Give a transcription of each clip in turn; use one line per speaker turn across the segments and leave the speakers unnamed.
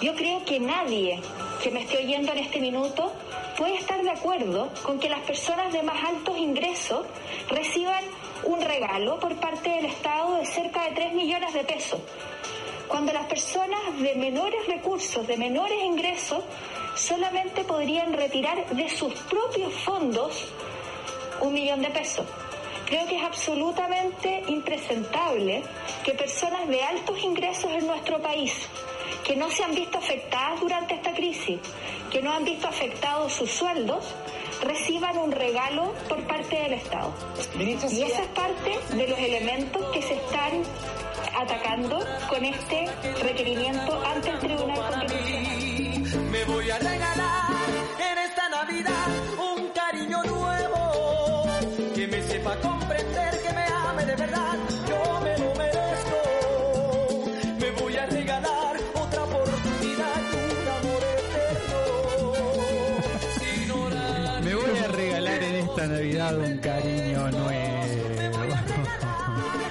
Yo creo que nadie que me esté oyendo en este minuto puede estar de acuerdo con que las personas de más altos ingresos reciban un regalo por parte del Estado de cerca de 3 millones de pesos, cuando las personas de menores recursos, de menores ingresos, solamente podrían retirar de sus propios fondos un millón de pesos. Creo que es absolutamente impresentable que personas de altos ingresos en nuestro país, que no se han visto afectadas durante esta crisis, que no han visto afectados sus sueldos, reciban un regalo por parte del Estado. Y esa es parte de los elementos que se están atacando con este requerimiento ante el Tribunal Constitucional.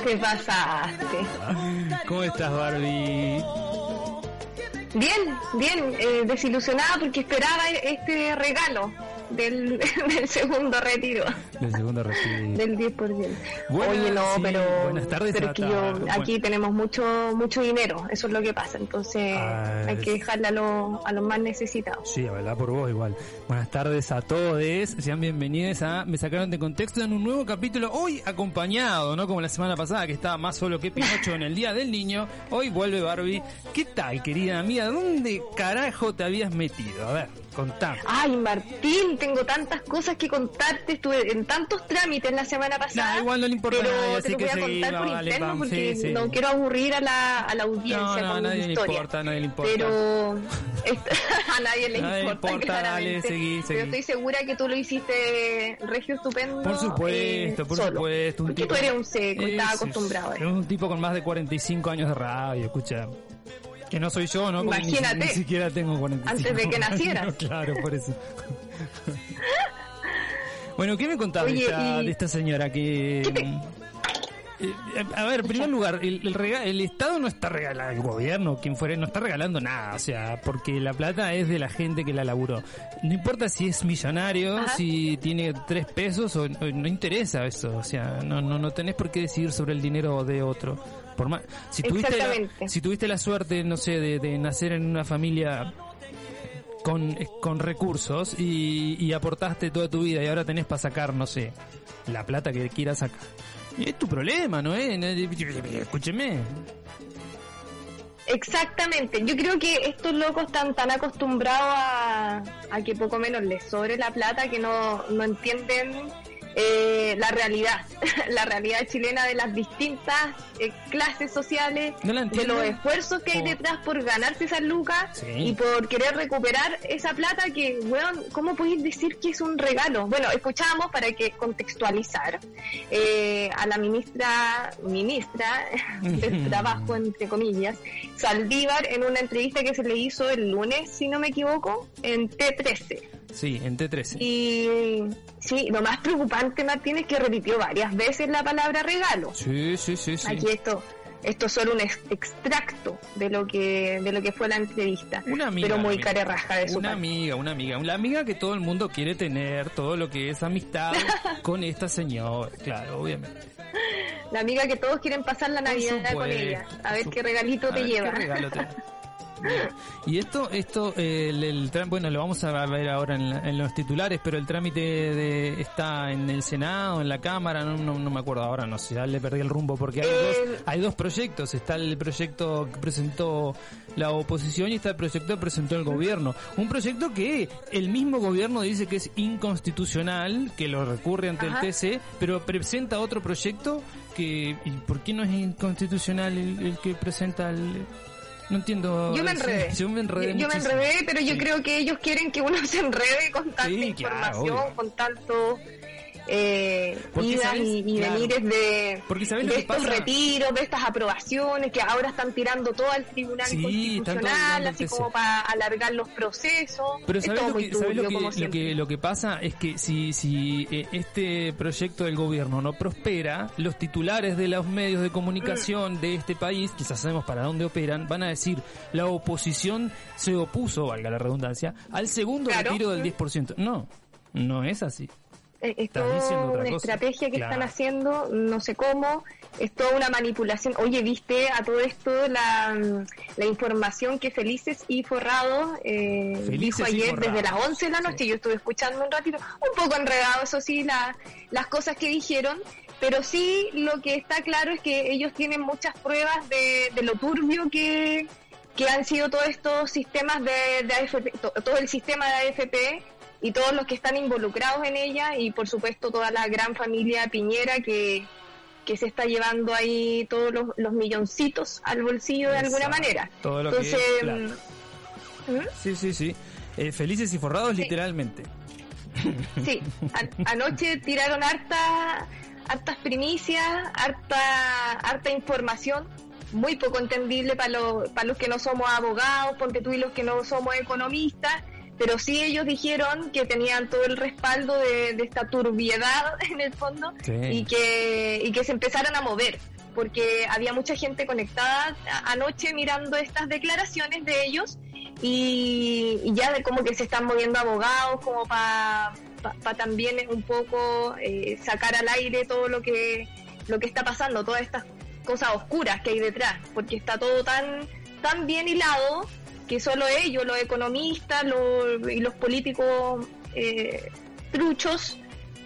¿Qué pasaste?
¿Cómo estás, Barbie?
Bien, bien, eh, desilusionada porque esperaba este regalo del, del segundo retiro,
Del segundo
del 10%.
Buenas,
Oye, no,
sí,
pero,
buenas tardes
pero
a
que yo, aquí
Bueno.
tenemos mucho mucho dinero, eso es lo que pasa, entonces
Ah,
hay que dejarle a, los a los más necesitados.
Sí, habla por vos igual. Buenas tardes a todos. Sean bienvenidos a Me sacaron de contexto en un nuevo capítulo. Hoy acompañado, ¿no? Como la semana pasada que estaba más solo que Pinocho en el Día del Niño. Hoy vuelve Barbie. ¿Qué tal, querida amiga? ¿Dónde carajo te habías metido? A ver, contame.
Ay, Martín, tengo tantas cosas que contarte. Estuve en tantos trámites la semana pasada.
Nah, igual no le importa
pero
nadie,
te lo voy a contar por
dale,
interno porque
sí, sí.
no quiero aburrir a la, a la audiencia
No, no, a
con
nadie
mi
le
historia.
importa, a nadie le importa.
Pero a nadie le
Nadie le
importa,
importa, dale,
claramente.
seguí, seguí.
Pero estoy segura que tú lo hiciste regio estupendo.
Por supuesto,
eh,
por
solo.
supuesto. Un
Porque
tipo,
tú eres un seco
Ese-
acostumbrado a
Es
eso.
un tipo con más de 45 años de radio, escucha. Que no soy yo, ¿no? Porque ni-
Imagínate.
Ni, siquiera tengo 45
Antes de que nacieras.
claro, por eso. Bueno, ¿qué me contás de, esta,
y-
de esta señora que...
¿Qué te-
Eh, a ver, en primer lugar, el, el, rega- el Estado no está regalando, el gobierno, quien fuere, no está regalando nada, o sea, porque la plata es de la gente que la laburó. No importa si es millonario,
Ajá.
si tiene tres pesos, o, o no interesa eso, o sea, no, no, no tenés por qué decidir sobre el dinero de otro. Por más, si tuviste la, si tuviste la suerte, no sé, de, de nacer en una familia con, con recursos y, y aportaste toda tu vida y ahora tenés para sacar, no sé, la plata que quieras sacar. Es tu problema, ¿no es? Escúcheme.
Exactamente, yo creo que estos locos están tan acostumbrados a, a que poco menos les sobre la plata que no, no entienden eh, la realidad, la realidad chilena de las distintas eh, clases sociales,
¿No la
de los esfuerzos que hay
Oh.
detrás por ganarse esas lucas
Sí.
y por querer recuperar esa plata que, weón, ¿cómo podéis decir que es un regalo? Bueno, escuchábamos para que contextualizar eh, a la ministra, ministra del trabajo, entre comillas, Saldívar, en una entrevista que se le hizo el lunes, si no me equivoco, en T13.
Sí, en T13.
Y sí, lo más preocupante, Martín, es que repitió varias veces la palabra regalo.
Sí, sí, sí, sí.
Aquí esto, esto es solo un ex- extracto de lo que, de lo que fue la entrevista.
Una amiga.
pero muy carerraja de su
Una
parte.
amiga, una amiga. Una amiga que todo el mundo quiere tener, todo lo que es amistad con esta señora. Claro, obviamente.
La amiga que todos quieren pasar la Navidad con ella. A ver qué regalito
A
te
ver,
lleva.
¿Qué regalo te. Y esto, esto, eh, el, el bueno, lo vamos a ver ahora en, la- en los titulares, pero el trámite de, está en el Senado, en la Cámara, no, no, no me acuerdo ahora, no sé, ya le perdí el rumbo porque hay,
Eh,
dos, hay dos proyectos, está el proyecto que presentó la oposición y está el proyecto que presentó el gobierno. Un proyecto que el mismo gobierno dice que es inconstitucional, que lo recurre ante
Ajá.
el TC, pero presenta otro proyecto que, ¿y por qué no es inconstitucional el, el que presenta el... No entiendo.
Yo me
Sí,
enredé.
Yo me enredé.
Yo, yo me enredé, pero yo
Sí.
creo que ellos quieren que uno se enrede con tanta
Sí,
información, con tanto eh, idas y, y
Claro.
venires de,
Porque, ¿sabes lo
de estos retiros, de estas aprobaciones que ahora están tirando todo al Tribunal
Sí,
Constitucional, así
ese.
como para alargar los procesos.
Pero
Es
¿sabes lo, que, ¿sabes lo,
turbio,
que, lo, que, lo que pasa? Es que si, si eh, este proyecto del gobierno no prospera, los titulares de los medios de comunicación de este país, quizás sabemos para dónde operan, van a decir la oposición se opuso, valga la redundancia, al segundo
Claro.
retiro del 10%. No, no es así.
Eh, Es toda una
cosa.
estrategia que
Claro.
están haciendo, no sé cómo, es toda una manipulación. Oye, ¿viste a todo esto la, la información que Felices y Forrado eh,
Felices
dijo ayer
Forrado,
desde las 11 de la noche?
sí.
Yo estuve escuchando un ratito, un poco enredado, eso sí, la- las cosas que dijeron, pero sí lo que está claro es que ellos tienen muchas pruebas de, de lo turbio que, que han sido todos estos sistemas de, de AFP, to- todo el sistema de AFP y todos los que están involucrados en ella y por supuesto toda la gran familia Piñera que, que se está llevando ahí todos los, los milloncitos al bolsillo de alguna manera.
Todo lo que
Entonces,
es plata.
¿Mm?
Sí, sí, sí. Eh, felices y forrados
Sí.
literalmente.
Sí, anoche tiraron harta, hartas primicias, harta, harta información, muy poco entendible para los, para los que no somos abogados, porque tú y los que no somos economistas, pero sí ellos dijeron que tenían todo el respaldo de, de esta turbiedad en el fondo
Sí.
y que, y que se empezaran a mover, porque había mucha gente conectada anoche mirando estas declaraciones de ellos y, y ya de como que se están moviendo abogados como para también un poco eh, sacar al aire todo lo que lo que está pasando, todas estas cosas oscuras que hay detrás, porque está todo tan tan bien hilado que solo ellos, los economistas los, y los políticos eh, truchos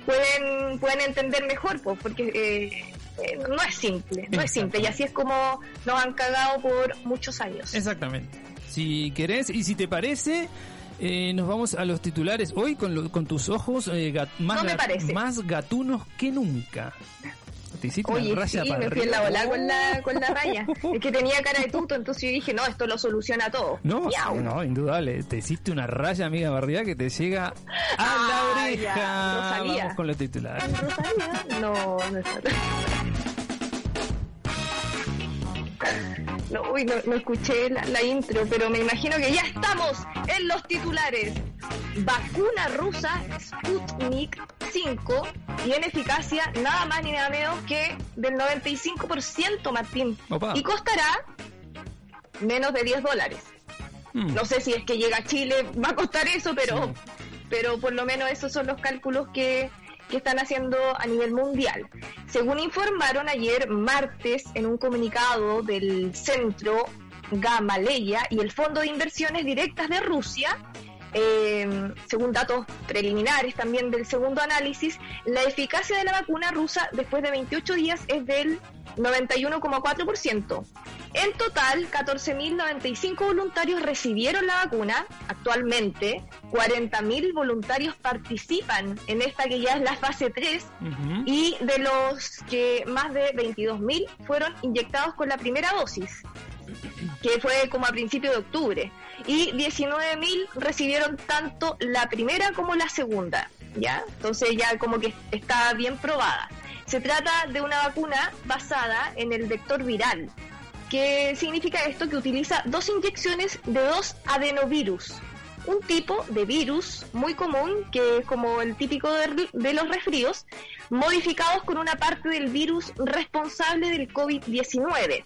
pueden pueden entender mejor, pues, porque eh, eh, no es simple, no es simple y así es como nos han cagado por muchos años.
Exactamente. Si querés y si te parece, eh, nos vamos a los titulares hoy con, lo- con tus ojos eh, gat- más,
No me
gat- más gatunos que nunca. Te hiciste
Oye,
una raya
sí,
para
me fui en la bola con la, con la raya. Es que tenía cara de tuto, entonces yo dije, no, esto lo soluciona todo.
No,
Miau.
no, indudable. Te hiciste una raya, amiga Barriga, que te llega a
Ah,
la oreja.
ya, Rosalía.
Vamos con los titulares.
¿Rosalía? No, no es No, uy, no, no escuché la, la intro, pero me imagino que ya estamos en los titulares. Vacuna rusa Sputnik 5 tiene eficacia nada más ni nada menos que del 95%, Martín.
Opa.
Y costará menos de 10 dólares.
Mm.
No sé si es que llega a Chile va a costar eso, pero,
Sí.
pero por lo menos esos son los cálculos que, que están haciendo a nivel mundial. Según informaron ayer martes en un comunicado del Centro Gamaleya y el Fondo de Inversiones Directas de Rusia, eh, según datos preliminares también del segundo análisis, la eficacia de la vacuna rusa después de 28 días es del 91,4%. En total, 14.095 voluntarios recibieron la vacuna. Actualmente, 40.000 voluntarios participan en esta que ya es la fase 3
Ujú.
y de los que más de 22.000 fueron inyectados con la primera dosis, que fue como a principios de octubre, y 19.000 recibieron tanto la primera como la segunda, ¿ya? Entonces ya como que está bien probada. Se trata de una vacuna basada en el vector viral. ¿Qué significa esto? Que utiliza dos inyecciones de dos adenovirus. Un tipo de virus muy común, que es como el típico de, de los resfríos, modificados con una parte del virus responsable del COVID-19.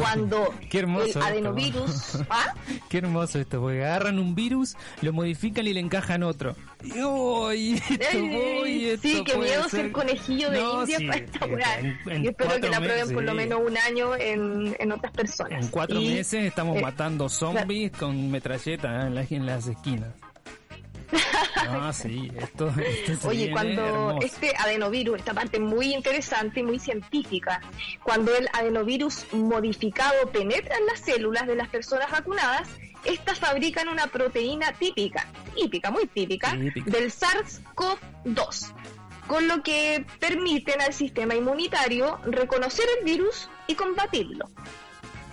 Cuando
Qué hermoso
el adenovirus... ¿Ah?
Qué hermoso esto, porque agarran un virus, lo modifican y le encajan otro. Y, esto,
sí, qué miedo ser conejillo de
No,
India
sí,
para esta weá. Y espero que la prueben
meses,
por lo menos un año en, en otras personas.
En cuatro
Y,
meses estamos
eh,
matando zombies con metralleta en, las- en las esquinas. Ah, sí, esto,
Oye, cuando
hermoso.
este adenovirus, esta parte muy interesante y muy científica, cuando el adenovirus modificado penetra en las células de las personas vacunadas, estas fabrican una proteína típica, típica, muy típica,
Típica.
del SARS-CoV-2, con lo que permiten al sistema inmunitario reconocer el virus y combatirlo.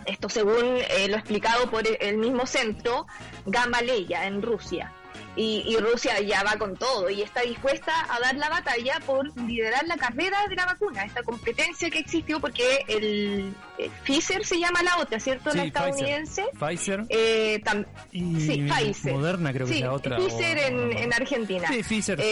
Esto según eh, lo explicado por el mismo centro Gamaleya en Rusia. Y, y Rusia ya va con todo y está dispuesta a dar la batalla por liderar la carrera de la vacuna, esta competencia que existió porque el, eh, Pfizer se llama la otra, ¿cierto?
Sí,
la estadounidense.
Pfizer
Eh,
y
sí, Pfizer.
Moderna creo que
Sí,
es la otra.
Pfizer
o-
en, en Argentina.
Sí, Pfizer. sí.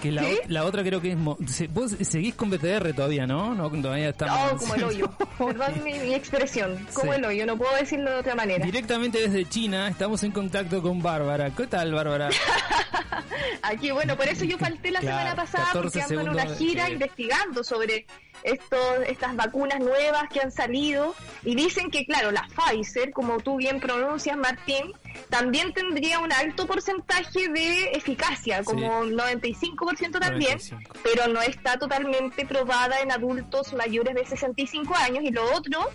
Que la, la otra creo que es... mo- Vos seguís con BTR todavía, ¿no? No, todavía estamos...
oh, como el hoyo. Perdón mi, mi expresión. Como
Sí.
el hoyo, no puedo decirlo de otra manera.
Directamente desde China estamos en contacto con Bárbara. ¿Qué tal, Bárbara?
Aquí, bueno, por eso yo falté la
Claro,
semana pasada
14
porque ando en una gira investigando sobre estos, estas vacunas nuevas que han salido y dicen que, claro, la Pfizer, como tú bien pronuncias, Martín, también tendría un alto porcentaje de eficacia, como 95% también,
95.
pero no está totalmente probada en adultos mayores de 65 años. Y lo otro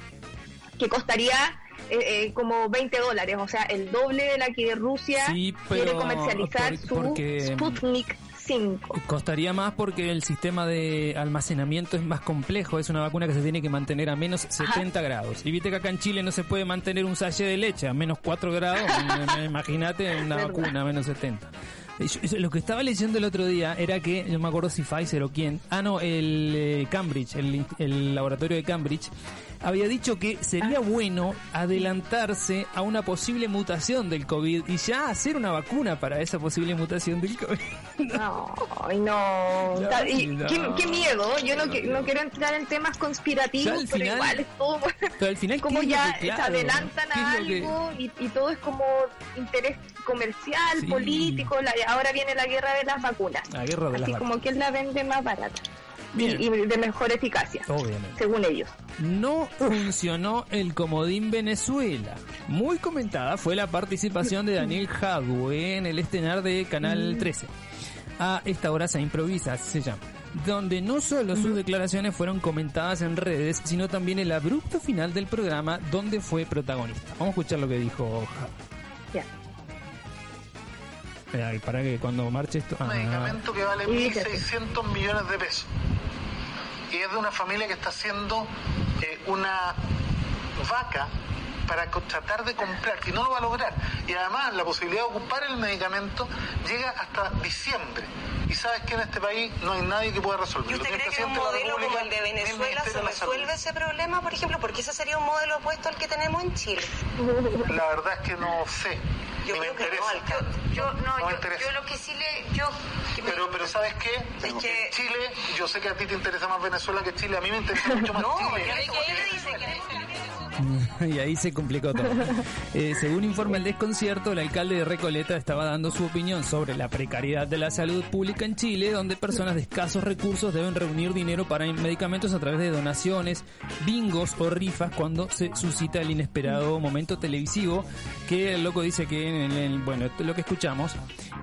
que costaría eh, eh, como 20 dólares, o sea, el doble de la que Rusia
Sí,
quiere comercializar
por-
su Sputnik 5.
Costaría más porque el sistema de almacenamiento es más complejo. Es una vacuna que se tiene que mantener a menos 70 grados. Y viste que acá en Chile no se puede mantener un sachet de leche a menos 4 grados. Imagínate una vacuna a menos 70. Yo- Lo que estaba leyendo el otro día era que, no me acuerdo si Pfizer o quién, ah no, el eh, Cambridge, el, el laboratorio de Cambridge, había dicho que sería
Ah.
bueno adelantarse a una posible mutación del COVID y ya hacer una vacuna para esa posible mutación del COVID.
No, no.
No,
y qué, qué miedo. Yo no, no quiero entrar en temas conspirativos, pero
final-
igual es todo.
Pero al final,
como
¿qué es lo
ya
que-
se adelantan a
que-
algo y, y todo es como interés comercial,
Sí.
político. la- ahora viene la guerra de las vacunas.
La guerra de las
Así
vacunas.
como que la vende más barata y,
Bien.
y de mejor eficacia,
Obviamente.
según ellos.
No funcionó el comodín Venezuela. Muy comentada fue la participación de Daniel Jadwe en el estenar de
Mm.
Canal 13. A esta hora se improvisa, así se llama. Donde no solo sus declaraciones fueron comentadas en redes, sino también el abrupto final del programa donde fue protagonista. Vamos a escuchar lo que dijo Jadwe.
Ya.
Espera, para que cuando marche esto...
un
ah,
medicamento que vale
Y-
1.600 millones de pesos. Y es de una familia que está haciendo eh, una vaca para tratar de comprar, que no lo va a lograr. Y además la posibilidad de ocupar el medicamento llega hasta diciembre. Y sabes que en este país no hay nadie que pueda resolver.
¿Y usted cree que un modelo como el de Venezuela se resuelve ese problema, por ejemplo? Porque ese sería un modelo opuesto al que tenemos en Chile.
La verdad es que no sé.
Yo
Ni me
creo que no,
interesa.
alcalde.
Yo, no,
No
yo,
interesa.
yo lo que sí le, yo, que me-
Pero, pero ¿sabes qué?
Es que-
En Chile, yo sé que a ti te interesa más Venezuela que Chile, a mí me interesa mucho más
No,
Chile.
dijo que él dice que
y ahí se complicó todo. Eh, según informa el desconcierto, el alcalde de Recoleta estaba dando su opinión sobre la precariedad de la salud pública en Chile, donde personas de escasos recursos deben reunir dinero para medicamentos a través de donaciones, bingos o rifas cuando se suscita el inesperado momento televisivo que el loco dice que en el, bueno, esto es lo que escuchamos.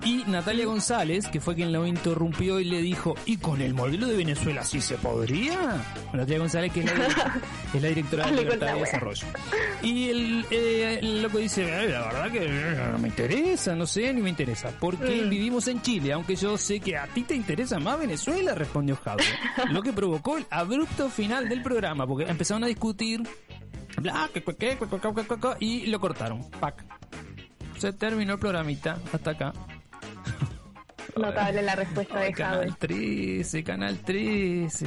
Y Natalia González, que fue quien lo interrumpió y le dijo, ¿y con el modelo de Venezuela sí se podría? Natalia González, que es la, es la directora de Libertad
la
de
wea.
Y eh, el, loco dice, eh, la verdad que eh, no me interesa, no sé, ni me interesa, porque
mm.
vivimos en Chile, aunque yo sé que a ti te interesa más Venezuela, respondió Javier. lo que provocó el abrupto final del programa, porque empezaron a discutir, bla, que, que, que, y lo cortaron, pac. Se terminó el programita, hasta acá.
Notable la respuesta de Javier.
Canal 13, Canal 13.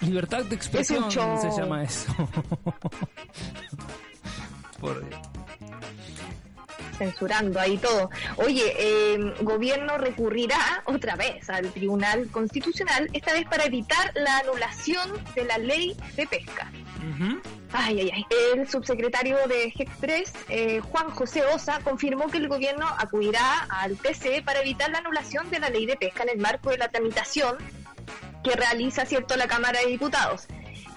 Libertad de expresión
show.
se llama eso. Por Dios.
censurando ahí todo. Oye, eh, gobierno recurrirá otra vez al Tribunal Constitucional, esta vez para evitar la anulación de la ley de pesca. Ay, ay, ay. El subsecretario de GEC3, eh, Juan José Osa, confirmó que el gobierno acudirá al TC para evitar la anulación de la ley de pesca en el marco de la tramitación que realiza, cierto, la Cámara de Diputados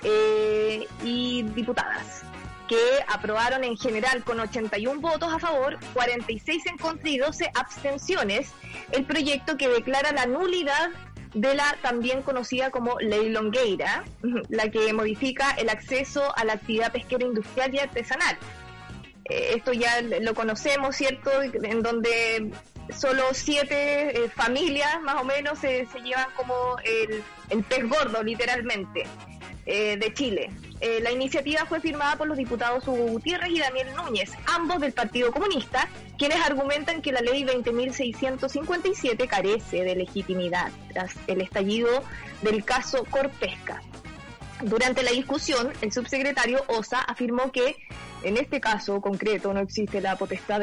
eh, y diputadas que aprobaron en general con 81 votos a favor, 46 en contra y 12 abstenciones el proyecto que declara la nulidad de la también conocida como Ley Longueira, la que modifica el acceso a la actividad pesquera industrial y artesanal. Eh, esto ya lo conocemos, ¿cierto? En donde solo siete eh, familias más o menos se, llevan como el, el pez gordo, literalmente. eh, de Chile. Eh, la iniciativa fue firmada por los diputados Hugo Gutiérrez y Daniel Núñez, ambos del Partido Comunista, quienes argumentan que la ley 20.657 carece de legitimidad tras el estallido del caso Corpesca. Durante la discusión, el subsecretario Osa afirmó que en este caso concreto no existe la potestad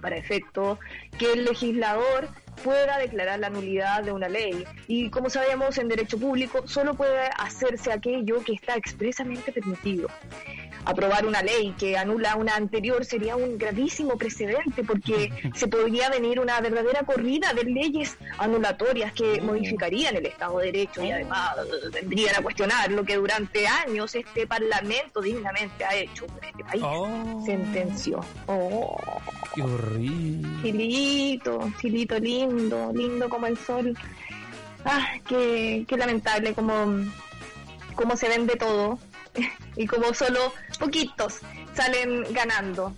para efecto que el legislador pueda declarar la nulidad de una ley. Y como sabemos, en derecho público solo puede hacerse aquello que está expresamente permitido. Aprobar una ley que anula una anterior sería un gravísimo precedente porque se podría venir una verdadera corrida de leyes anulatorias que modificarían el Estado de Derecho y además vendrían a cuestionar lo que durante años este Parlamento dignamente ha hecho por este país.
Oh.
Sentenció. Oh.
Qué horrible.
Chilito, chilito lindo, lindo como el sol. Ah, qué, qué lamentable como, como se vende todo y como solo poquitos salen ganando.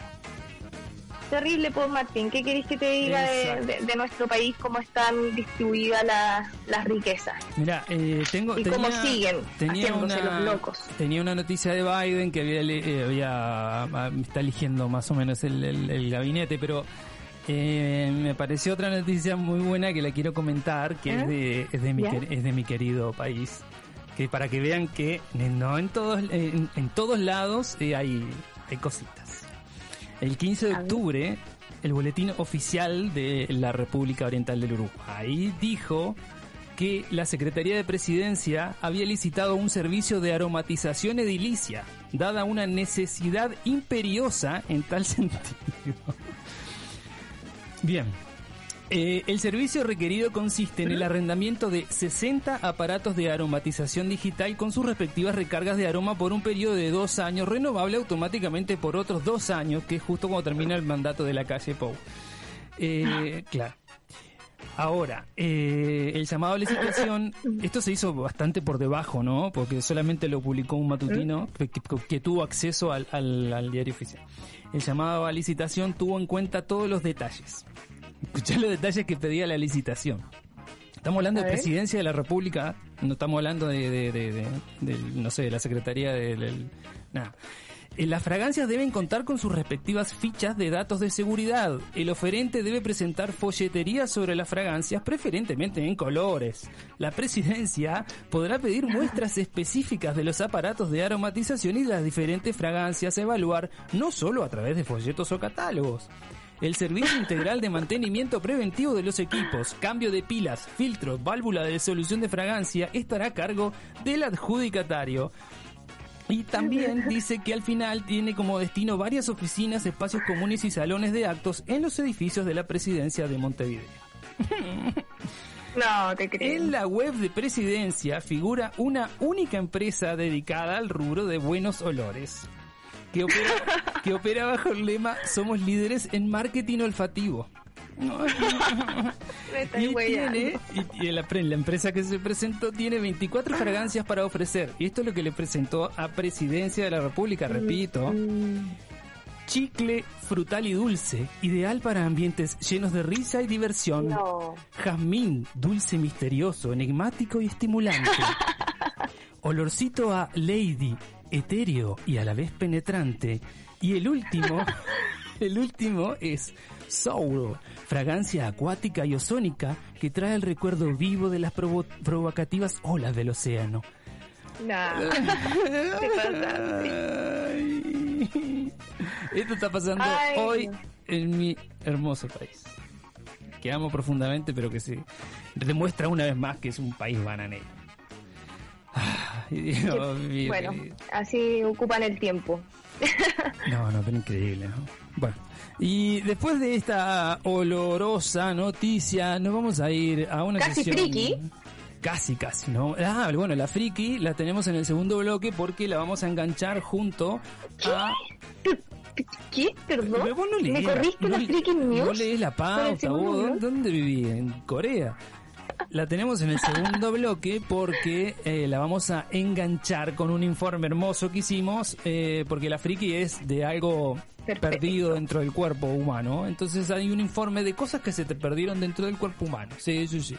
Terrible, pues Martín, ¿qué querés que te diga de, de- de nuestro país, cómo están distribuidas la- las riquezas?
Mira, eh, tengo.
Y
tenía,
cómo siguen
tenía
haciéndose
una,
los locos.
Tenía una noticia de Biden que había, eh, había ah, está eligiendo más o menos el, el- el gabinete, pero eh, me pareció otra noticia muy buena que la quiero comentar, que
¿Eh?
es de es de mi es de mi querido país, que para que vean que no en todos en, en todos lados eh, hay hay cositas. El 15 de octubre, el boletín oficial de la República Oriental del Uruguay dijo que la Secretaría de Presidencia había licitado un servicio de aromatización edilicia, dada una necesidad imperiosa en tal sentido. Bien. Eh, el servicio requerido consiste en el arrendamiento de 60 aparatos de aromatización digital con sus respectivas recargas de aroma por un periodo de dos años, renovable automáticamente por otros dos años, que es justo cuando termina el mandato de la calle Pou. Eh, claro. Ahora, eh, el llamado a licitación, esto se hizo bastante por debajo, ¿no? Porque solamente lo publicó un matutino que, tuvo acceso al, al- al diario oficial. El llamado a licitación tuvo en cuenta todos los detalles. Escuchá los detalles que pedía la licitación. Estamos hablando de presidencia de la República, no estamos hablando de, de, de- de- no sé, de la Secretaría del... nada. Eh, Las fragancias deben contar con sus respectivas fichas de datos de seguridad. El oferente debe presentar folletería sobre las fragancias, preferentemente en colores. La presidencia podrá pedir muestras específicas de los aparatos de aromatización y de las diferentes fragancias a evaluar, no solo a través de folletos o catálogos. El servicio integral de mantenimiento preventivo de los equipos, cambio de pilas, filtros, válvula de solución de fragancia estará a cargo del adjudicatario. Y también dice que al final tiene como destino varias oficinas, espacios comunes y salones de actos en los edificios de la presidencia de Montevideo.
No, te creo.
En la web de presidencia figura una única empresa dedicada al rubro de buenos olores, que opera, que opera bajo el lema Somos líderes en marketing olfativo. Y, tiene, y, y la, la empresa que se presentó tiene 24 fragancias para ofrecer. Y esto es lo que le presentó a Presidencia de la República, repito. Chicle frutal y dulce, ideal para ambientes llenos de risa y diversión.
No.
Jazmín, dulce misterioso, enigmático y estimulante. Olorcito a Lady, etéreo y a la vez penetrante. Y el último, el último es Soul, fragancia acuática y ozónica que trae el recuerdo vivo de las provo- provocativas olas del océano. Ay. Esto está pasando
Ay,
hoy en mi hermoso país. Que amo profundamente, pero que se demuestra una vez más que es un país bananero. Dios mío,
Bueno,
querido.
así ocupan el tiempo.
No, no, pero increíble, ¿no? Bueno, y después de esta olorosa noticia, nos vamos a ir a una
Casi
sesión...
friki.
Casi, casi, ¿no? Ah, bueno, la friki la tenemos en el segundo bloque porque la vamos a enganchar junto a...
¿Qué? Perdón.
Pero vos no
¿Me
lees
corriste
no
la Freaking News?
No lees la pauta, vos. ¿Dónde viví? ¿En Corea? La tenemos en el segundo bloque porque eh, la vamos a enganchar con un informe hermoso que hicimos, eh, porque la friki es de algo
Perfecto.
perdido dentro del cuerpo humano. Entonces hay un informe de cosas que se te perdieron dentro del cuerpo humano. Sí, sí, sí.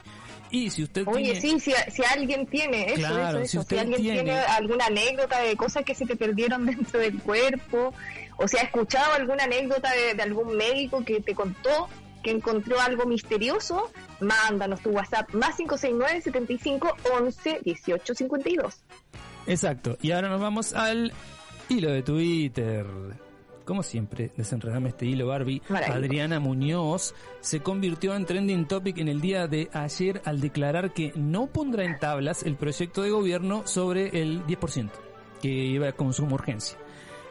Y si usted
Oye,
tiene...
sí, si, si alguien tiene eso,
Claro,
eso,
si
eso.
usted
Si alguien
tiene-
tiene... alguna anécdota de cosas que se te perdieron dentro del cuerpo, o si ha escuchado alguna anécdota de, de algún médico que te contó que encontró algo misterioso, mándanos tu WhatsApp más 569 75 11 18 52.
Exacto. Y ahora nos vamos al hilo de Twitter. Como siempre, desenredame este hilo, Barbie. Adriana Muñoz se convirtió en trending topic en el día de ayer al declarar que no pondrá en tablas el proyecto de gobierno sobre el 10%, que iba a consumo urgencia.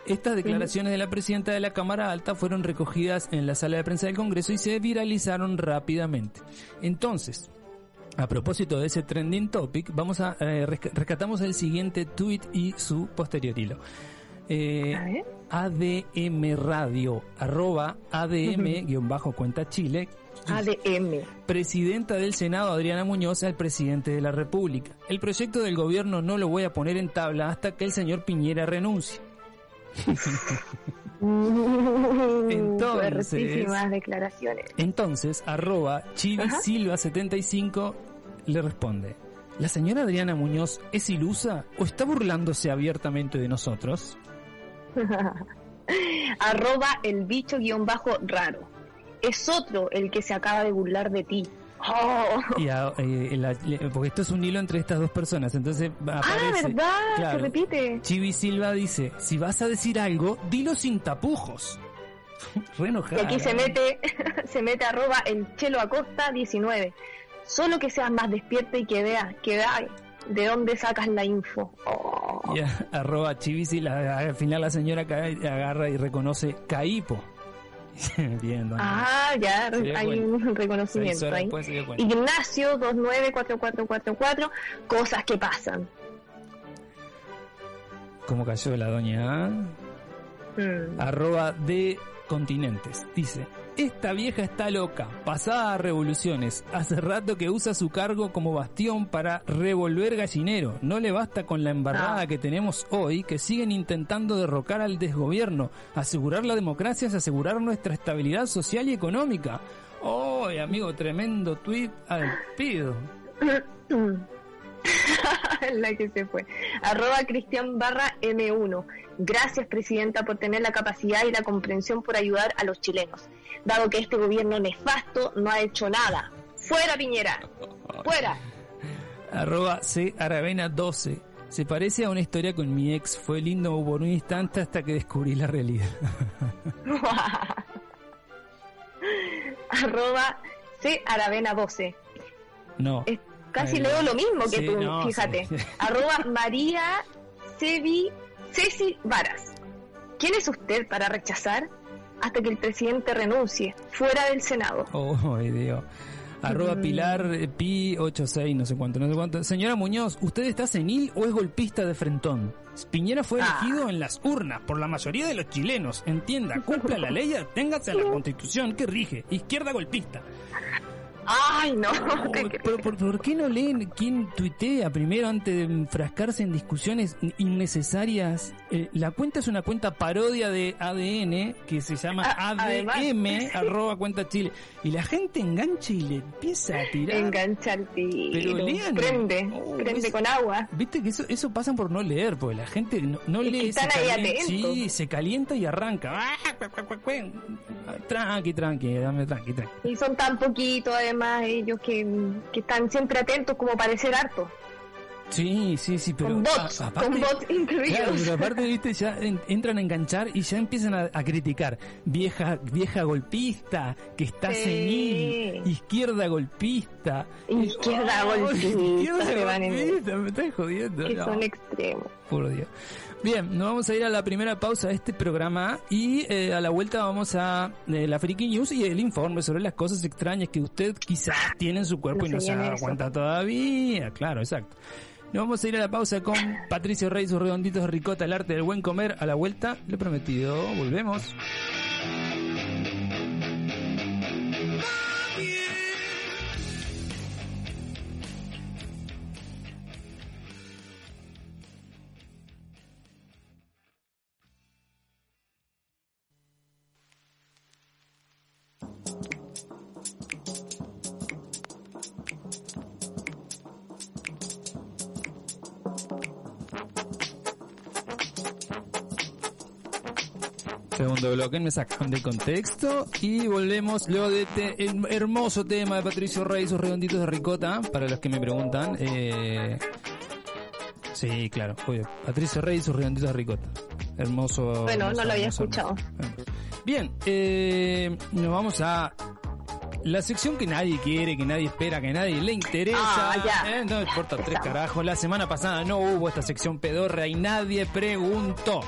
Estas declaraciones de la presidenta de la Cámara Alta fueron recogidas en la sala de prensa del Congreso y se viralizaron rápidamente. Entonces, a propósito de ese trending topic, vamos a eh, resca- rescatamos el siguiente tweet y su posterior hilo. Eh. ADM Radio, arroba ADM, guion bajo cuenta Chile,
ADM.
presidenta del Senado Adriana Muñoz al presidente de la República. El proyecto del gobierno no lo voy a poner en tabla hasta que el señor Piñera renuncie. Entonces-
declaraciones.
Entonces, arroba chivisilva75 le responde, ¿la señora Adriana Muñoz es ilusa o está burlándose abiertamente de nosotros?
Arroba el bicho guion bajo raro. Es otro el que se acaba de burlar de ti. Oh.
Y a- eh, la- porque esto es un hilo entre estas dos personas, entonces
Ah,
aparece...
¿verdad?
claro.
Se repite.
Chivi Silva dice, si vas a decir algo, dilo sin tapujos. Re
Y aquí se mete, se mete arroba el chelo acosta 19. Solo que seas más despierta y que veas, que veas de dónde sacas la info. Oh.
Arroba Chivisi, la- al final la señora cae- agarra y reconoce Caipo. Bien, doña.
Ah, ya, hay un reconocimiento ahí. Ignacio 294444, cosas que pasan.
¿Cómo cayó la doña?
Mm.
Arroba de continentes. Dice, esta vieja está loca, pasada a revoluciones. Hace rato que usa su cargo como bastión para revolver gallinero. No le basta con la embarrada
Ah.
que tenemos hoy, que siguen intentando derrocar al desgobierno. Asegurar la democracia es asegurar nuestra estabilidad social y económica. Oh, amigo, tremendo tweet al pido.
la que se fue. Arroba Cristian barra M1. Gracias, Presidenta, por tener la capacidad y la comprensión por ayudar a los chilenos. Dado que este gobierno nefasto no ha hecho nada. ¡Fuera, Piñera! ¡Fuera!
Arroba C Aravena 12. Se parece a una historia con mi ex. Fue lindo por un instante hasta que descubrí la realidad.
Arroba C Aravena 12.
No.
Es- casi leo lo mismo que
Sí,
tú,
no,
fíjate.
sí.
Arroba María Cevi, Ceci Varas. ¿Quién es usted para rechazar hasta que el presidente renuncie fuera del Senado?
Oh, Dios. Arroba
Mm.
Pilar eh, Pi 86, no sé cuánto, no sé cuánto. Señora Muñoz, ¿usted está senil o es golpista de frentón? Piñera fue
Ah.
elegido en las urnas por la mayoría de los chilenos. Entienda, cumpla la ley, téngase a la constitución que rige. Izquierda golpista.
Ay, no.
Oh,
¿qué
pero por, por qué no leen quién tuitea primero antes de enfrascarse en discusiones innecesarias? Eh, la cuenta es una cuenta parodia de ADN que se llama
Ah, además.
ADM, arroba cuenta Chile. Y la gente engancha y le empieza a tirar.
Engancha el tiro.
Pero lean.
Prende,
Oh,
prende
es-
con agua.
Viste que eso, eso pasan por no leer, porque la gente no, no
que
lee.
están ahí
calienta, sí, se calienta y arranca. Ah. Tranqui, tranqui, dame tranqui, tranqui.
Y son tan poquitos, además, ellos que, que están siempre atentos como parecer harto.
Sí, sí, sí, pero
con bots,
a- aparte-
con bots incluidos.
Claro, pero aparte, viste, ya en- entran a enganchar y ya empiezan a, a criticar. Vieja, vieja golpista, que está
Sí.
senil, izquierda golpista.
Izquierda
Oh,
golpista,
izquierda
se van en-
golpista, me estás jodiendo.
que
no,
son extremos.
por Dios. Bien, nos vamos a ir a la primera pausa de este programa y eh, a la vuelta vamos a eh, la Freaky News y el informe sobre las cosas extrañas que usted quizás tiene en su cuerpo
No
y no
se eso.
cuenta todavía. Claro, exacto. Nos vamos a ir a la pausa con Patricio Rey, sus redonditos ricota, el arte del buen comer. A la vuelta, lo prometido, volvemos. Bloque, me sacan de contexto y volvemos luego de este hermoso tema de Patricio Rey, sus redonditos de ricota, para los que me preguntan. Eh, sí, claro, obvio. Patricio Rey y sus redonditos de ricota. Hermoso.
Bueno, no lo había escuchado.
Bien, eh, nos vamos a la sección que nadie quiere, que nadie espera, que nadie le interesa.
Ah, ya.
Eh, no importa tres carajos. La semana pasada no hubo esta sección pedorra y nadie preguntó.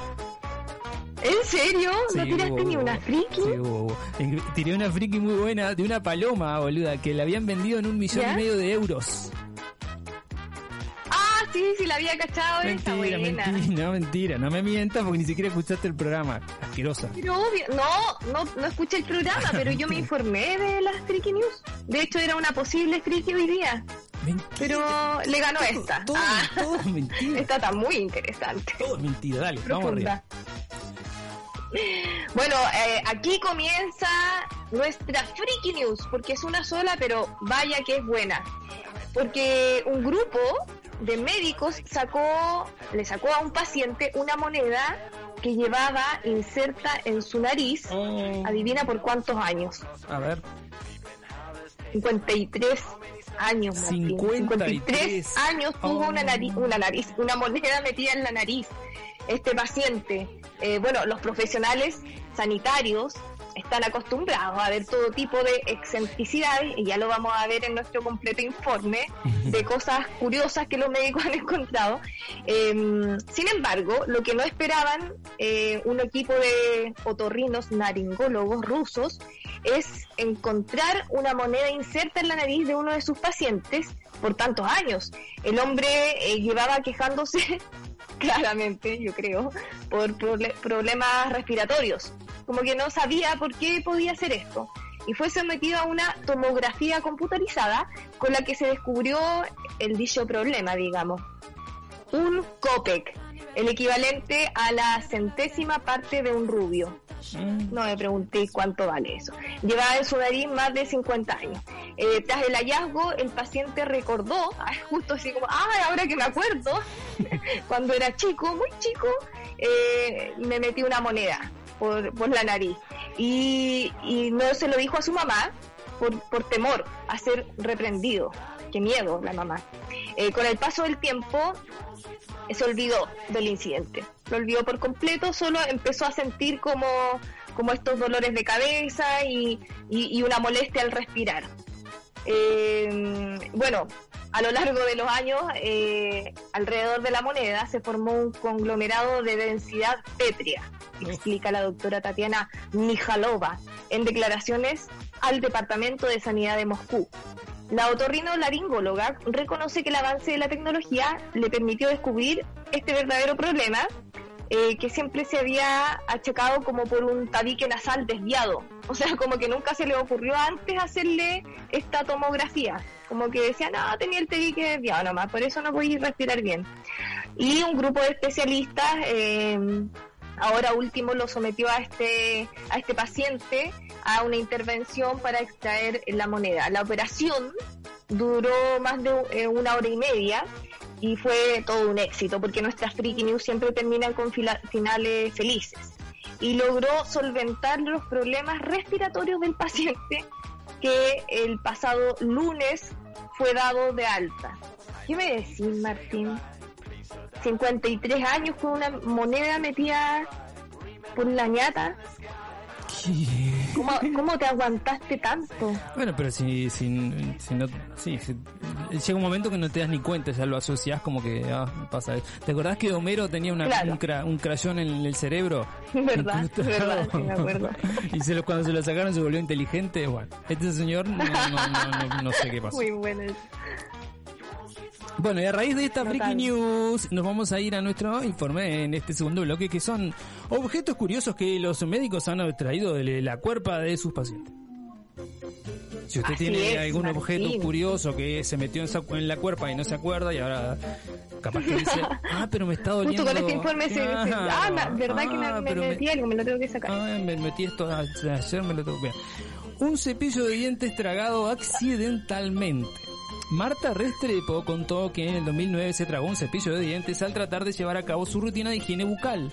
¿En serio? ¿No
Sí,
tiraste
hubo,
ni una friki?
Sí, hubo, Tiré una friki muy buena de una paloma, boluda, que la habían vendido en un millón
¿Ya?
y medio de euros.
Ah, sí, sí, la había cachado.
Mentira,
buena.
mentira, no, mentira. No me mientas porque ni siquiera escuchaste el programa. Asquerosa.
Pero obvio, no, no, no escuché el programa, pero yo me informé de las Friki News. De hecho, era una posible Friki hoy día.
Mentira.
Pero le ganó esta.
Todo,
Ah,
todo es mentira.
esta está muy interesante.
Todo es mentira. Dale, vamos arriba.
Bueno, eh, aquí comienza nuestra Friki News, porque es una sola, pero vaya que es buena. Porque un grupo de médicos sacó, le sacó a un paciente una moneda que llevaba inserta en su nariz,
Oh,
adivina por cuántos años.
a ver.
53 años, Martín.
53
años tuvo
Oh.
una nariz, una nariz, una moneda metida en la nariz. Este paciente, eh, bueno, los profesionales sanitarios están acostumbrados a ver todo tipo de excentricidades y ya lo vamos a ver en nuestro completo informe de cosas curiosas que los médicos han encontrado. Eh, sin embargo, lo que no esperaban eh, un equipo de otorrinos naringólogos rusos es encontrar una moneda inserta en la nariz de uno de sus pacientes por tantos años. El hombre eh, llevaba quejándose claramente, yo creo, por problemas respiratorios. Como que no sabía por qué podía hacer esto. Y fue sometido a una tomografía computarizada con la que se descubrió el dicho problema, digamos. Un COPEC, el equivalente a la centésima parte de un rubio.
Mm,
No me pregunté cuánto vale eso. Llevaba en su nariz más de 50 años. Eh, tras el hallazgo, el paciente recordó, ah, justo así como, ah, ahora que me acuerdo, cuando era chico, muy chico, eh, me metí una moneda por, la nariz. Y, no se lo dijo a su mamá por, por temor a ser reprendido. Qué miedo la mamá. Eh, con el paso del tiempo, se olvidó del incidente. Lo olvidó por completo, solo empezó a sentir como, como estos dolores de cabeza y, y- una molestia al respirar. Eh, bueno, a lo largo de los años, eh, alrededor de la moneda se formó un conglomerado de densidad pétrea, explica la doctora Tatiana Mijalova en declaraciones al Departamento de Sanidad de Moscú. La otorrinolaringóloga reconoce que el avance de la tecnología le permitió descubrir este verdadero problema eh, que siempre se había achacado como por un tabique nasal desviado. O sea, como que nunca se le ocurrió antes hacerle esta tomografía. Como que decía, no, tenía el tabique desviado nomás, por eso no podía respirar bien. Y un grupo de especialistas, eh, ahora último, lo sometió a este, a este paciente a una intervención para extraer la moneda. La operación duró más de eh, una hora y media y fue todo un éxito porque nuestras Freaky News siempre terminan con finales felices. Y logró solventar los problemas respiratorios del paciente que el pasado lunes fue dado de alta. ¿Qué me decís, Martín? 53 años con una moneda metida por la ñata. ¿Cómo, cómo te aguantaste tanto?
Bueno, pero si, si, si no, si- llega un momento que no te das ni cuenta, ya lo asocias como que ah, pasa. ¿Te acordás que Homero tenía una,
Claro.
un, cra- un crayón en el cerebro?
¿Verdad? ¿Verdad? Sí, me acuerdo.
y se lo, cuando se lo sacaron se volvió inteligente. Bueno, este señor no, no, no, no- no sé qué pasó.
Muy bueno.
Bueno, y a raíz de esta
Total.
Freaky News, nos vamos a ir a nuestro informe en este segundo bloque, que son objetos curiosos que los médicos han extraído de la cuerpa de sus pacientes. Si usted
Así
tiene
es,
algún
Martín.
objeto curioso que se metió en, sa- en la cuerpa y no se acuerda y ahora capaz que dice, ah, pero me está doliendo.
Justo con este informe se dice, ah, ma- ¿verdad que
Ah,
me, me- metí algo? Me lo tengo que sacar.
Ah, me metí esto ayer, me lo tengo que. Un cepillo de dientes tragado accidentalmente. Marta Restrepo contó que en el 2009 se tragó un cepillo de dientes al tratar de llevar a cabo su rutina de higiene bucal.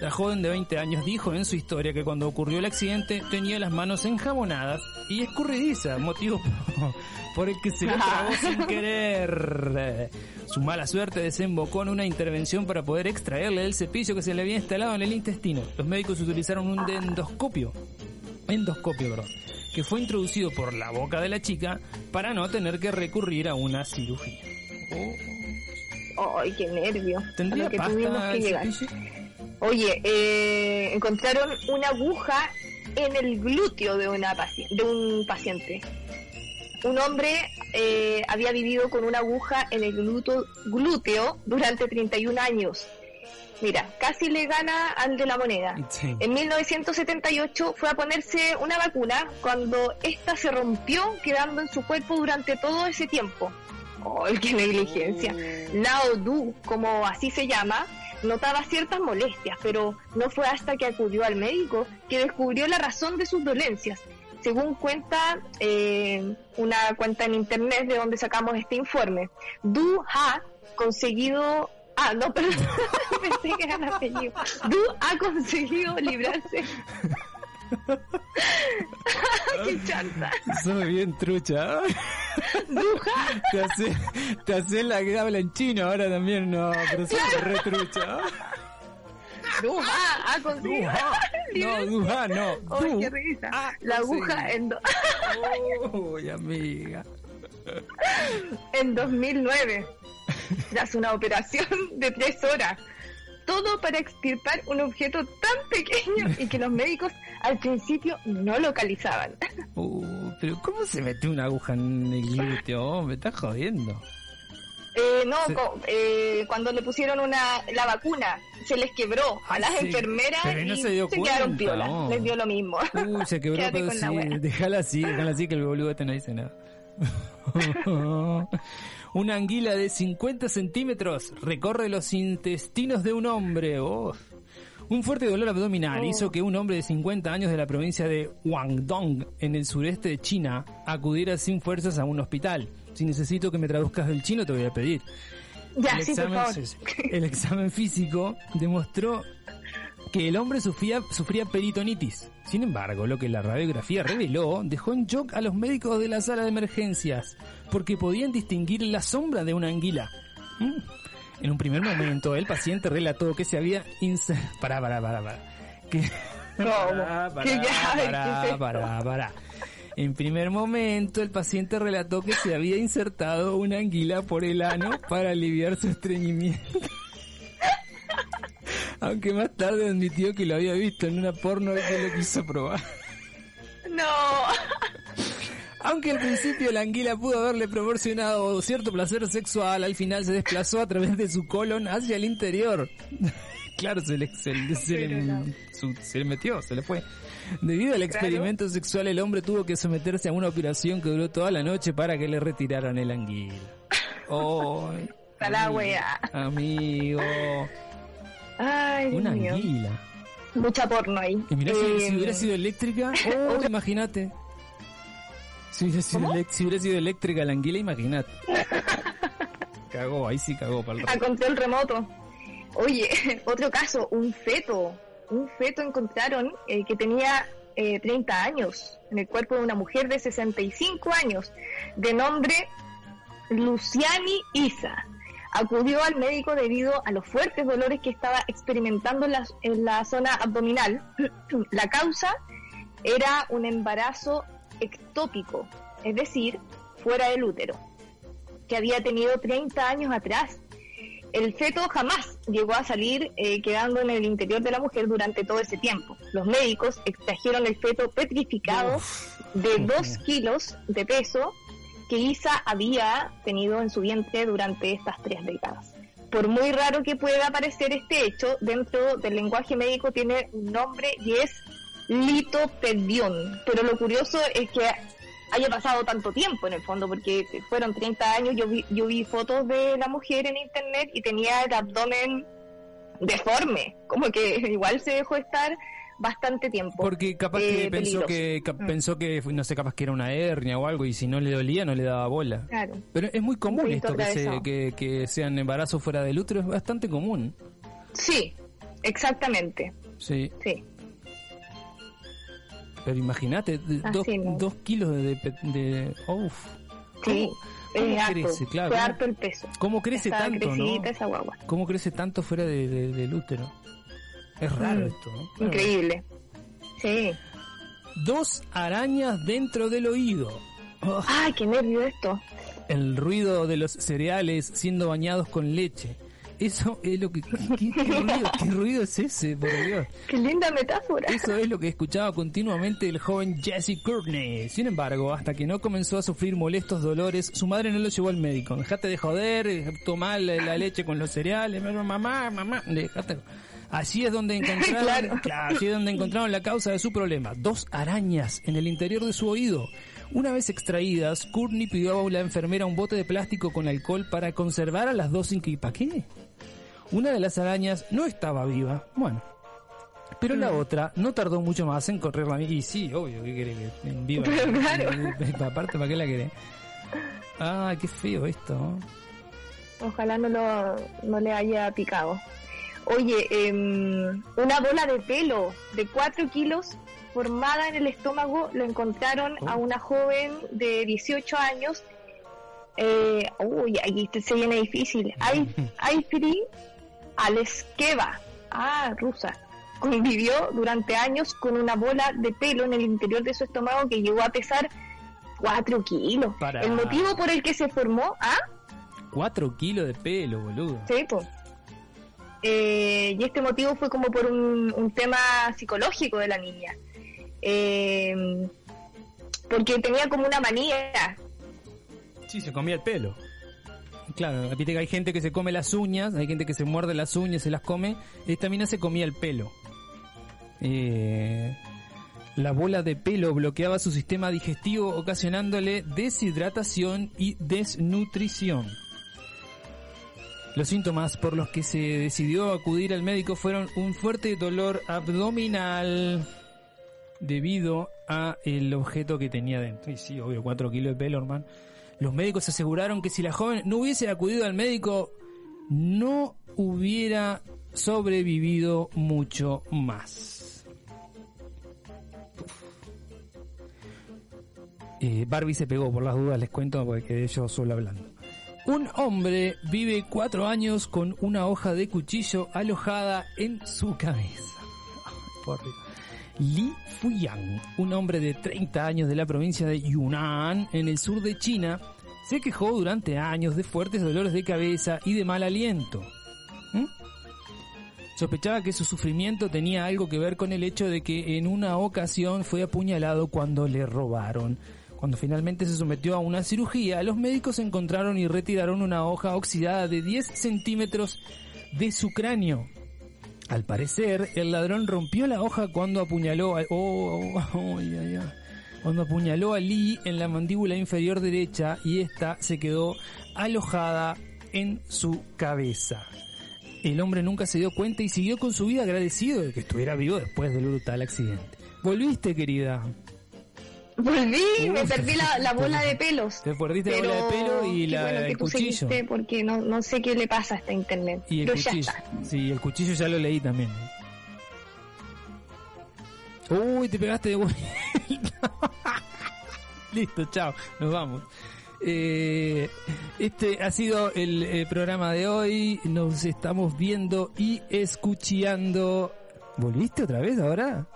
La joven de 20 años dijo en su historia que cuando ocurrió el accidente tenía las manos enjabonadas y escurridizas, motivo por, por el que se lo tragó sin querer. Su mala suerte desembocó en una intervención para poder extraerle el cepillo que se le había instalado en el intestino. Los médicos utilizaron un endoscopio, endoscopio, perdón, que fue introducido por la boca de la chica para no tener que recurrir a una cirugía.
Ay, qué nervio.
¿Tendría
que
pasta
tuvimos que llegar. Oye, eh, encontraron una aguja en el glúteo de, una de un paciente. Un hombre eh, había vivido con una aguja en el glúteo, glúteo durante 31 años. Mira, casi le gana al de la moneda.
Sí.
En 1978 fue a ponerse una vacuna cuando esta se rompió quedando en su cuerpo durante todo ese tiempo. ¡Ay, qué negligencia! Lao Du, como así se llama, notaba ciertas molestias, pero no fue hasta que acudió al médico que descubrió la razón de sus dolencias. Según cuenta eh, una cuenta en internet de donde sacamos este informe, Du ha conseguido... Ah, no, perdón, pensé que era el apellido. Du ha conseguido librarse... ¡Qué chanta!
Soy bien trucha.
Duja
Te hace, te hace la que habla en chino ahora también, no, pero soy re trucha.
Duja ha conseguido...
No, Duha, no.
¡Ay,
Du-
qué risa! La aguja en, do-
Uy, amiga.
en 2009, tras una operación de tres horas. Todo para extirpar un objeto tan pequeño y que los médicos al principio no localizaban.
Uh, pero ¿cómo se metió una aguja en el glúteo? Me estás jodiendo.
Eh, no, eh, cuando le pusieron una, la vacuna, se les quebró a las
sí.
enfermeras
Pero no
y
se dio
quedaron
cuenta,
piola.
no.
Les dio lo mismo.
Uy, se quebró, pero sí. Déjala así, déjala así que el boludo este no dice nada. Una anguila de 50 centímetros recorre los intestinos de un hombre. Oh. Un fuerte dolor abdominal
Oh.
hizo que un hombre de 50 años de la provincia de Guangdong, en el sureste de China, acudiera sin fuerzas a un hospital. Si necesito que me traduzcas del chino, te voy a pedir.
ya,
el,
sí, por
examen,
favor.
el examen físico demostró que el hombre sufría, sufría peritonitis. Sin embargo, lo que la radiografía reveló dejó en shock a los médicos de la sala de emergencias, porque podían distinguir la sombra de una anguila. Mm. En un primer momento, el paciente relató que se había inser... Pará, pará, pará, pará. Que...
¿Cómo?
Pará,
Que
pará,
ya, ¿qué es
pará,
esto?
pará, pará. En primer momento, el paciente relató que se había insertado una anguila por el ano para aliviar su estreñimiento. Aunque más tarde admitió que lo había visto en una porno que lo quiso probar.
No.
Aunque al principio la anguila pudo haberle proporcionado cierto placer sexual, al final se desplazó a través de su colon hacia el interior. claro, se le, se le- se le- se le metió, se le fue. Debido al experimento sexual, el hombre tuvo que someterse a una operación que duró toda la noche para que le retiraran el anguila.
Está la wea.
Amigo,
Ay, Dios
una
mío.
anguila.
Mucha porno ahí.
Y si,
Eh,
si hubiera sido eléctrica, oh, imagínate. Si hubiera, sido si hubiera sido eléctrica la anguila, imagínate. Cagó, ahí sí cagó para el
a control remoto. Oye, otro caso, un feto. Un feto encontraron eh, que tenía eh, 30 años en el cuerpo de una mujer de 65 años, de nombre Luciani Isa. Acudió al médico debido a los fuertes dolores que estaba experimentando en la, en la zona abdominal. La causa era un embarazo ectópico, es decir, fuera del útero, que había tenido 30 años atrás. El feto jamás llegó a salir eh, quedando en el interior de la mujer durante todo ese tiempo. Los médicos extrajeron el feto petrificado de 2 kilos de peso que Isa había tenido en su vientre durante estas tres décadas. Por muy raro que pueda parecer este hecho, dentro del lenguaje médico tiene un nombre y es litopedión. Pero lo curioso es que haya pasado tanto tiempo en el fondo, porque fueron 30 años, yo vi, yo vi fotos de la mujer en internet y tenía el abdomen deforme, como que igual se dejó estar bastante tiempo.
Porque capaz que
Eh,
pensó
peligroso.
que
Mm.
pensó que no sé, capaz que era una hernia o algo y si no le dolía no le daba bola.
Claro.
Pero es muy común esto que, se, que, que sean embarazos fuera del útero, es bastante común.
Sí, exactamente.
Sí.
Sí.
Pero imagínate, dos, dos kilos de... de, uf.
Sí.
¿Cómo
Es harto.
crece? Claro,
Fue
¿cómo-
harto el peso.
¿Cómo crece
Estaba
tanto, no?
esa guagua.
¿Cómo crece tanto fuera de- de- del útero? Es raro
Mm,
esto, ¿no?
Increíble. Sí.
Dos arañas dentro del oído. Oh,
Ay, qué nervio esto.
el ruido de los cereales siendo bañados con leche. Eso es lo que... ¿Qué, qué ruido, qué ruido es ese, por Dios?
Qué linda metáfora.
Eso es lo que escuchaba continuamente el joven Jesse Courtney. Sin embargo, hasta que no comenzó a sufrir molestos dolores, su madre no lo llevó al médico. Dejate de joder, tomar la, la leche con los cereales, mamá, mamá, dejate. Allí es donde encontraron,
Claro.
claro, allí es donde encontraron la causa de su problema. Dos arañas en el interior de su oído. Una vez extraídas, Courtney pidió a la enfermera un bote de plástico con alcohol para conservar a las dos sin que... ¿Para qué? Una de las arañas no estaba viva. Bueno, pero la otra no tardó mucho más en correr la Y sí, obvio, ¿qué querés que en viva?
Pero claro.
Aparte, ¿para qué la querés? Ah, qué feo esto.
Ojalá no, lo, no le haya picado. Oye, em, una bola de pelo de 4 kilos formada en el estómago lo encontraron a una joven de 18 años. Eh, uy, aquí se viene difícil. Aifri Aleskeva, ah, rusa. Convivió durante años con una bola de pelo en el interior de su estómago que llegó a pesar 4 kilos.
Para.
El motivo por el que se formó, ¿ah?
Cuatro kilos de pelo, boludo.
Sí, pues. Eh, y este motivo fue como por un, un tema psicológico de la niña. Eh, porque tenía como una manía.
Sí, se comía el pelo. Claro, que hay gente que se come las uñas, hay gente que se muerde las uñas, se las come. Esta mina se comía el pelo. Eh, la bola de pelo bloqueaba su sistema digestivo, ocasionándole deshidratación y desnutrición. Los síntomas por los que se decidió acudir al médico fueron un fuerte dolor abdominal debido a el objeto que tenía dentro. Y sí, obvio, 4 kilos de pelo, hermano. Los médicos aseguraron que si la joven no hubiese acudido al médico, no hubiera sobrevivido mucho más. Eh, Barbie se pegó, por las dudas les cuento porque quedé yo solo hablando. Un hombre vive cuatro años con una hoja de cuchillo alojada en su cabeza. Li Fuyang, un hombre de 30 años de la provincia de Yunnan, en el sur de China, se quejó durante años de fuertes dolores de cabeza y de mal aliento. ¿Mm? Sospechaba que su sufrimiento tenía algo que ver con el hecho de que en una ocasión fue apuñalado cuando le robaron. Cuando finalmente se sometió a una cirugía, los médicos encontraron y retiraron una hoja oxidada de 10 centímetros de su cráneo. Al parecer, el ladrón rompió la hoja cuando apuñaló a, oh, oh, ay. cuando apuñaló a Lee en la mandíbula inferior derecha y esta se quedó alojada en su cabeza. El hombre nunca se dio cuenta y siguió con su vida agradecido de que estuviera vivo después del brutal accidente. ¿Volviste, querida?
Volví, me perdí la, la bola de pelos.
Te perdiste la bola de pelo y la-
bueno
el cuchillo.
porque no, no sé qué le pasa a esta internet.
Y el
Pero ya
cuchillo.
está.
Sí, el cuchillo ya lo leí también. Uy, te pegaste de vuelta. Listo, chao, nos vamos. Eh, este ha sido el eh, programa de hoy. Nos estamos viendo y escuchando. ¿Volviste otra vez ahora?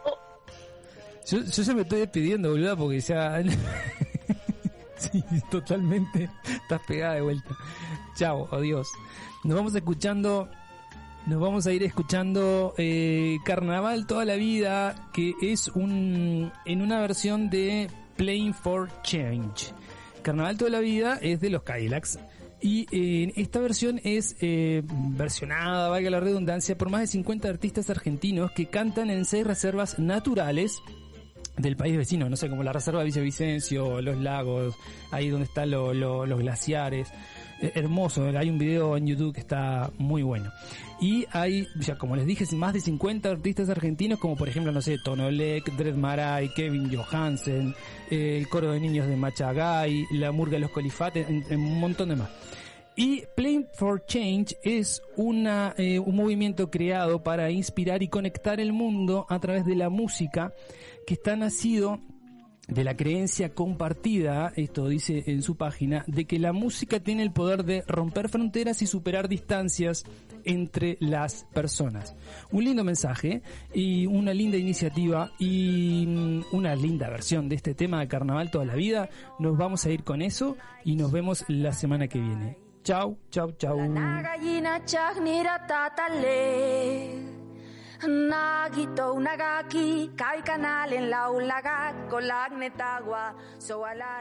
Yo, yo ya me estoy despidiendo, boluda, porque ya... sí, totalmente. Estás pegada de vuelta. Chao, adiós. Nos vamos escuchando... Nos vamos a ir escuchando eh, Carnaval toda la vida, que es un en una versión de Playing for Change. Carnaval toda la vida es de los Cadillacs. Y eh, esta versión es eh, versionada, valga la redundancia, por más de 50 artistas argentinos que cantan en seis reservas naturales del país vecino, no sé, como la reserva de Villavicencio, los lagos, ahí donde están lo- lo- los glaciares. Eh, hermoso, hay un video en YouTube que está muy bueno. Y hay, ya como les dije, más de 50 artistas argentinos, como por ejemplo, no sé, Tonolek, Dred Maray, Kevin Johansen, eh, el coro de niños de Machagay, la murga de los colifates, en un montón de más. Y Play for Change es una, eh, un movimiento creado para inspirar y conectar el mundo a través de la música que está nacido de la creencia compartida, esto dice en su página, de que la música tiene el poder de romper fronteras y superar distancias entre las personas. Un lindo mensaje y una linda iniciativa y mm, una linda versión de este tema de carnaval toda la vida. Nos vamos a ir con eso y nos vemos la semana que viene. Chau, chau, chau.
Nagito nagaki kai kanalen laulagat kolak netagua so ala